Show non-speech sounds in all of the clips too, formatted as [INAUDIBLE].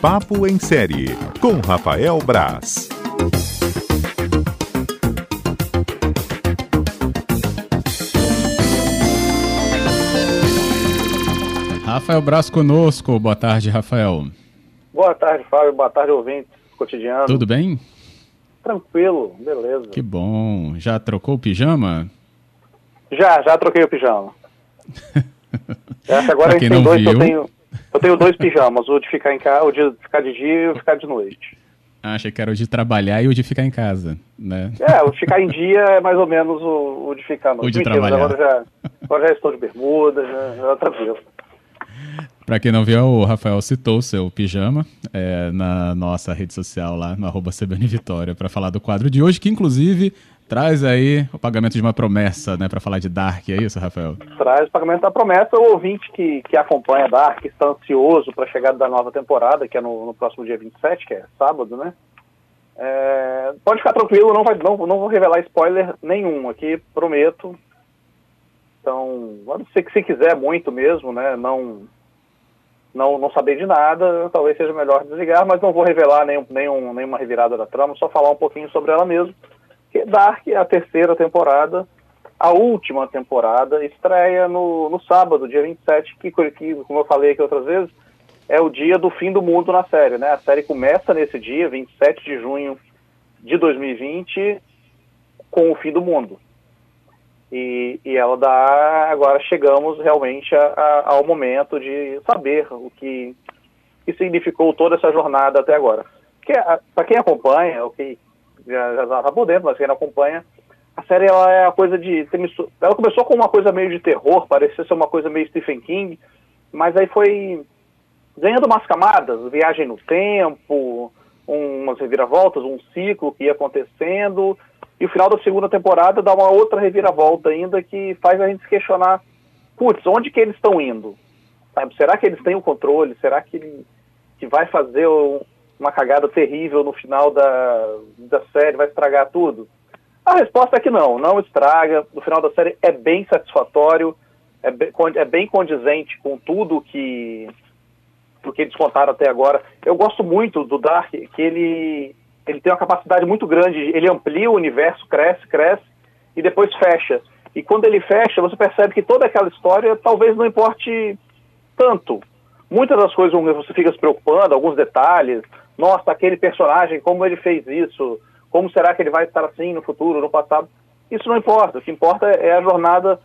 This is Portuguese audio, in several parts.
Papo em Série, com Rafael Braz. Rafael Braz conosco. Boa tarde, Rafael. Boa tarde, Fábio. Boa tarde, ouvintes cotidiano. Tudo bem? Tranquilo, beleza. Que bom. Já trocou o pijama? Já, já troquei o pijama. [LAUGHS] Essa agora a gente tem dois, viu... eu tenho, eu tenho dois pijamas, o de ficar em casa, o de ficar de dia e o de ficar de noite. Ah, achei que era o de trabalhar e o de ficar em casa, né? É, o de ficar em dia é mais ou menos o, o de ficar no O de Mentira, trabalhar. Agora já, agora já estou de bermuda, já, já tá tranquilo. Para quem não viu, o Rafael citou seu pijama é, na nossa rede social lá, no arroba CBN Vitória, para falar do quadro de hoje, que inclusive traz aí o pagamento de uma promessa, né, para falar de Dark, é isso, Rafael? Traz o pagamento da promessa. O ouvinte que, que acompanha Dark está ansioso para a chegada da nova temporada, que é no, no, próximo dia 27, que é sábado, né? É, pode ficar tranquilo, não, vai, não, não vou revelar spoiler nenhum aqui, prometo. Então, se, se quiser muito mesmo, né, não não, não saber de nada, talvez seja melhor desligar, mas não vou revelar nenhum, nenhum, nenhuma revirada da trama, só falar um pouquinho sobre ela mesmo. Que Dark a terceira temporada, a última temporada, estreia no, no sábado, dia 27, que, que, como eu falei aqui outras vezes, é o dia do fim do mundo na série, né? A série começa nesse dia, 27 de junho de 2020, com o fim do mundo. E, e ela dá, agora chegamos realmente a, a, ao momento de saber o que, que significou toda essa jornada até agora. Para quem acompanha, o que já está por dentro, mas quem não acompanha, a série ela é a coisa de. Ela começou com uma coisa meio de terror, parecia ser uma coisa meio Stephen King, mas aí foi ganhando umas camadas, viagem no tempo, umas reviravoltas, um ciclo que ia acontecendo, e o final da segunda temporada dá uma outra reviravolta ainda que faz a gente se questionar, putz, onde que eles estão indo? Sabe? Será que eles têm o controle? Será que, que vai fazer uma cagada terrível no final da, da série, vai estragar tudo? A resposta é que não, não estraga. No final da série é bem satisfatório, é bem, é bem condizente com tudo que, que eles contaram até agora. Eu gosto muito do Dark, que ele ele tem uma capacidade muito grande, ele amplia o universo, cresce, cresce e depois fecha. E quando ele fecha, você percebe que toda aquela história talvez não importe tanto. Muitas das coisas você fica se preocupando, alguns detalhes. Nossa, aquele personagem, como ele fez isso? Como será que ele vai estar assim no futuro, no passado? Isso não importa. O que importa é a jornada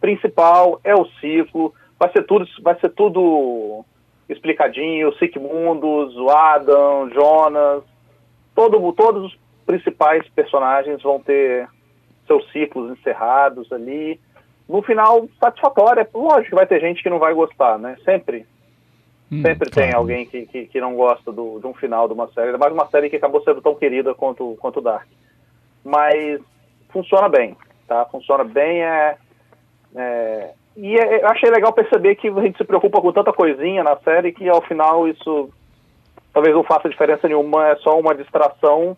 principal, é o ciclo. Vai ser tudo, vai ser tudo explicadinho. Sigmundos, o Adam, Jonas, todo, todos os principais personagens vão ter seus ciclos encerrados ali. No final, satisfatório. É lógico que vai ter gente que não vai gostar, né? Sempre. Hum, sempre claro. tem alguém que, que, que não gosta do, de um final de uma série. Ainda mais uma série que acabou sendo tão querida quanto, quanto Dark. Mas funciona bem, tá? Funciona bem. É, é, e é, eu achei legal perceber que a gente se preocupa com tanta coisinha na série que ao final isso talvez não faça diferença nenhuma, é só uma distração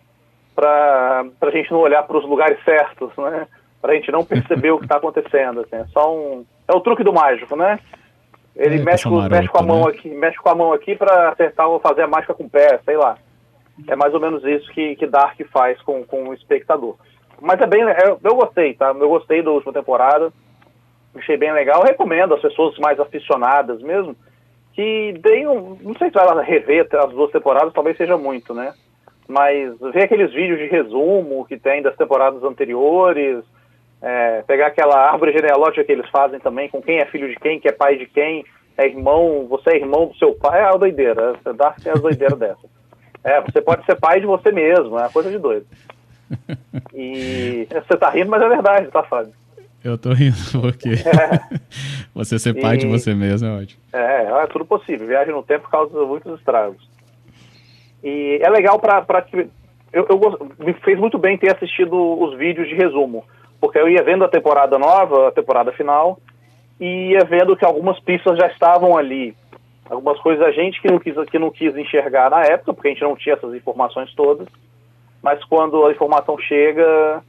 para a gente não olhar para os lugares certos, né? Para a gente não perceber o que está [LAUGHS] acontecendo. Assim. É só um. É o truque do mágico, né? Ele é, mexe, com, maroto, mexe com a mão né? aqui, mexe com a mão aqui para acertar ou fazer a mágica com o pé, sei lá. É mais ou menos isso que, que Dark faz com, com o espectador. Mas é bem. É, eu gostei, tá? Eu gostei da última temporada. Achei bem legal. Eu recomendo às pessoas mais aficionadas mesmo que deem um, não sei se vai lá rever as duas temporadas, talvez seja muito, né? Mas ver aqueles vídeos de resumo que tem das temporadas anteriores, é, pegar aquela árvore genealógica que eles fazem também, com quem é filho de quem, que é pai de quem, é irmão, você é irmão do seu pai, é a doideira, Dark tem as doideiras dessa. É, você pode ser pai de você mesmo, é uma coisa de doido. [LAUGHS] E você tá rindo, mas é verdade, tá, Fábio? Eu tô rindo [LAUGHS] porque é. você ser pai e... de você mesmo é ótimo. É, é tudo possível. Viagem no tempo causa muitos estragos. E é legal para eu, eu, me fez muito bem ter assistido os vídeos de resumo, porque eu ia vendo a temporada nova, a temporada final, e ia vendo que algumas pistas já estavam ali. Algumas coisas a gente que não quis, que não quis enxergar na época, porque a gente não tinha essas informações todas, mas quando a informação chega,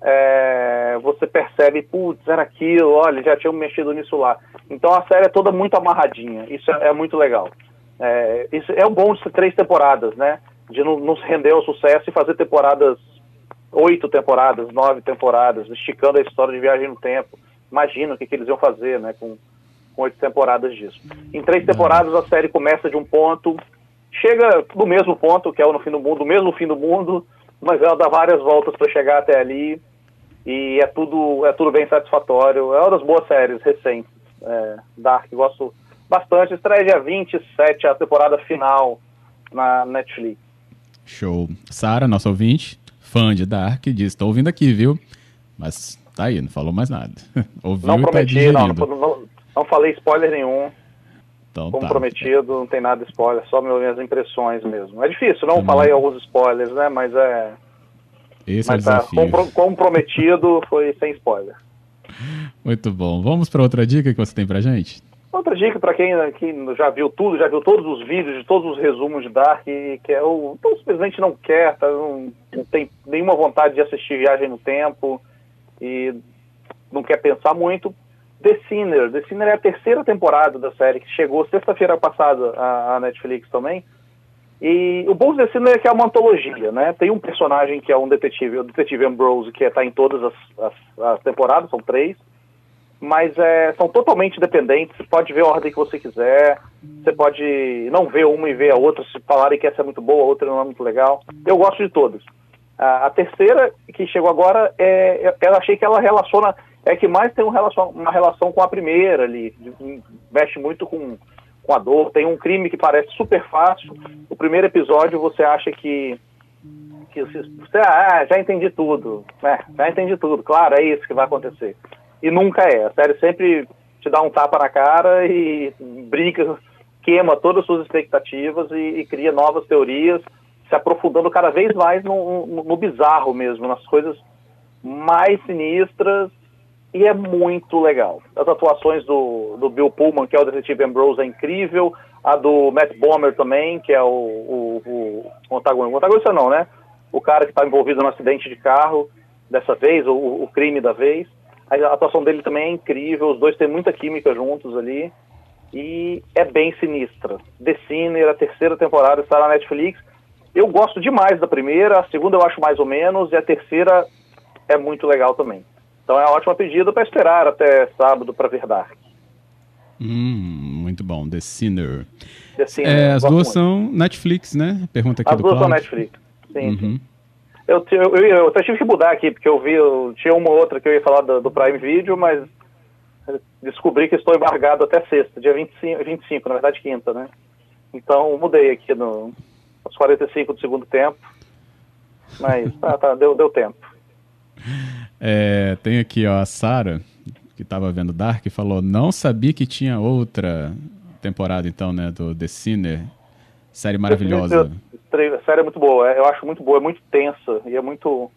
é, você percebe, putz, era aquilo, olha, já tinham mexido nisso lá. Então a série é toda muito amarradinha, isso é, é muito legal. É, isso é o bom de três temporadas, né? De não, render ao sucesso e fazer temporadas, oito temporadas, nove temporadas, esticando a história de viagem no tempo. Imagina o que, que eles iam fazer, né? Com, com oito temporadas disso. Em três temporadas a série começa de um ponto, chega no mesmo ponto, que é o no fim do mundo, o mesmo fim do mundo, mas ela dá várias voltas para chegar até ali e é tudo é tudo bem satisfatório. É uma das boas séries recentes. É, Dark, gosto bastante. Estreia dia 27, a temporada final na Netflix. Show. Sara, nossa ouvinte, fã de Dark, diz: estou ouvindo aqui, viu? Mas tá aí, não falou mais nada. [LAUGHS] Ouviu não tá prometi, tá não, não, não, falei spoiler nenhum. Então, Como tá. prometido, não tem nada de spoiler, só minhas impressões mesmo. É difícil não hum. falar em alguns spoilers, né? Mas é. Esse Mas é o tá, desafio. como prometido, foi sem spoiler. Muito bom. Vamos para outra dica que você tem pra gente? Outra dica para quem, quem, já viu tudo, já viu todos os vídeos de todos os resumos de Dark, que é o, então, simplesmente não quer, tá, não, não, tem nenhuma vontade de assistir Viagem no Tempo e não quer pensar muito. The Sinner. The Sinner é a terceira temporada da série, que chegou sexta-feira passada à Netflix também. E o bom The Sinner é que é uma antologia, né? Tem um personagem que é um detetive, o detetive Ambrose, que está em todas as, as, as temporadas, são três mas é, são totalmente dependentes. Você pode ver a ordem que você quiser, você pode não ver uma e ver a outra, se falarem que essa é muito boa, a outra não é muito legal. Eu gosto de todas. A, a terceira, que chegou agora, é, eu achei que ela relaciona, é que mais tem um relacion, uma relação com a primeira ali, mexe muito com, com a dor. Tem um crime que parece super fácil. O primeiro episódio você acha que que você, ah, já entendi tudo, é, já entendi tudo, claro, é isso que vai acontecer e nunca é. A série sempre te dá um tapa na cara e brinca, queima todas as suas expectativas e, e cria novas teorias, se aprofundando cada vez mais no, no, no, bizarro mesmo, nas coisas mais sinistras e é muito legal. As atuações do, do Bill Pullman, que é o detetive Ambrose, é incrível. A do Matt Bomer também, que é o, o, o, antagonista. O antagonista não, né? O cara que está envolvido no acidente de carro dessa vez, o, o crime da vez. A atuação dele também é incrível, os dois têm muita química juntos ali. E é bem sinistra. The Sinner, a terceira temporada está na Netflix. Eu gosto demais da primeira, a segunda eu acho mais ou menos, e a terceira é muito legal também. Então é uma ótima pedida para esperar até sábado para ver Dark. Hum, muito bom, The Sinner. The Sinner é, as duas muito. são Netflix, né? Pergunta aqui as do duas Cláudio. são Netflix, sim. Uhum. sim. Eu, eu, eu, eu, até tive que mudar aqui, porque eu vi, eu, tinha uma outra que eu ia falar do, do, Prime Video, mas descobri que estou embargado até sexta, dia 25, 25 na verdade quinta, né? Então mudei aqui no, aos 45 do segundo tempo, mas [LAUGHS] tá, tá, deu, deu tempo. É, tem aqui ó, a Sara, que estava vendo Dark, falou, não sabia que tinha outra temporada então, né, do The Sinner, série maravilhosa a série é muito boa, é, eu acho muito boa, é muito tensa e é muito.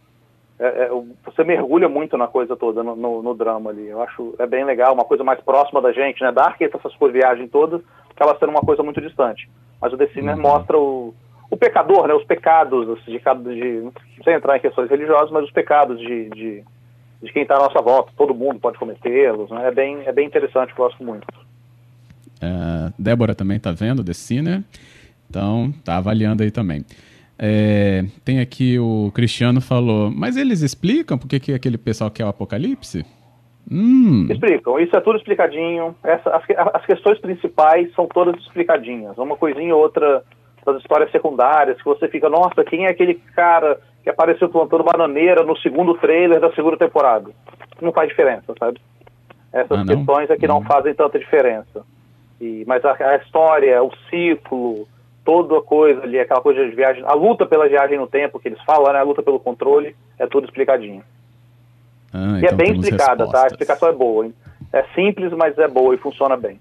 É, é, você mergulha muito na coisa toda, no, no, no, drama ali. Eu acho é bem legal, uma coisa mais próxima da gente, né? Dark, essas coisas, viagem todas, acaba sendo uma coisa muito distante. Mas o The Sinner uhum. mostra o, o pecador, né? Os pecados assim, de cada. De, sem entrar em questões religiosas, mas os pecados de, de, de quem está à nossa volta. Todo mundo pode cometê-los, né? É bem, é bem interessante, gosto muito. Uh, Débora também está vendo The Sinner. Então, tá avaliando aí também. É, tem aqui o Cristiano falou, mas eles explicam por que, que aquele pessoal quer o apocalipse? Hum. Explicam, isso é tudo explicadinho. Essa, as, as, questões principais são todas explicadinhas. Uma coisinha ou outra das histórias secundárias, que você fica, nossa, quem é aquele cara que apareceu plantando bananeira no segundo trailer da segunda temporada? Não faz diferença, sabe? Essas ah, questões é que não hum. fazem tanta diferença. E, mas a, a história, o ciclo, toda a coisa ali, aquela coisa de viagem, a luta pela viagem no tempo que eles falam, né, a luta pelo controle, é tudo explicadinho. Ah, e é então é bem explicada, respostas. tá? A explicação é boa. Hein? É simples, mas é boa e funciona bem.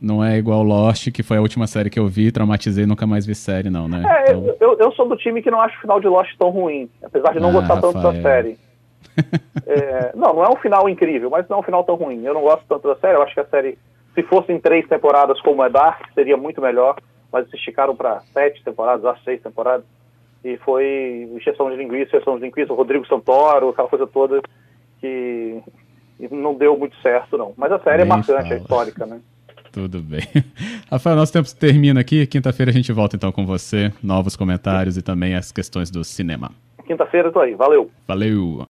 Não é igual Lost, que foi a última série que eu vi, traumatizei e nunca mais vi série, não, né? É, então... eu, eu sou do time que não acha o final de Lost tão ruim, apesar de não ah, gostar Rafael. tanto da série. [LAUGHS] é, não, não é um final incrível, mas não é um final tão ruim. Eu não gosto tanto da série, eu acho que a série, se fosse em três temporadas como é Dark, seria muito melhor mas se esticaram para sete temporadas, às seis temporadas, e foi exceção de linguiça, exceção de linguiça, o Rodrigo Santoro, aquela coisa toda que não deu muito certo, não. Mas a série é Nem é marcante, fala. é histórica, né? Tudo bem. [LAUGHS] Rafael, nosso tempo termina aqui. Quinta-feira a gente volta então com você, novos comentários e também as questões do cinema. Quinta-feira eu tô aí. Valeu. Valeu.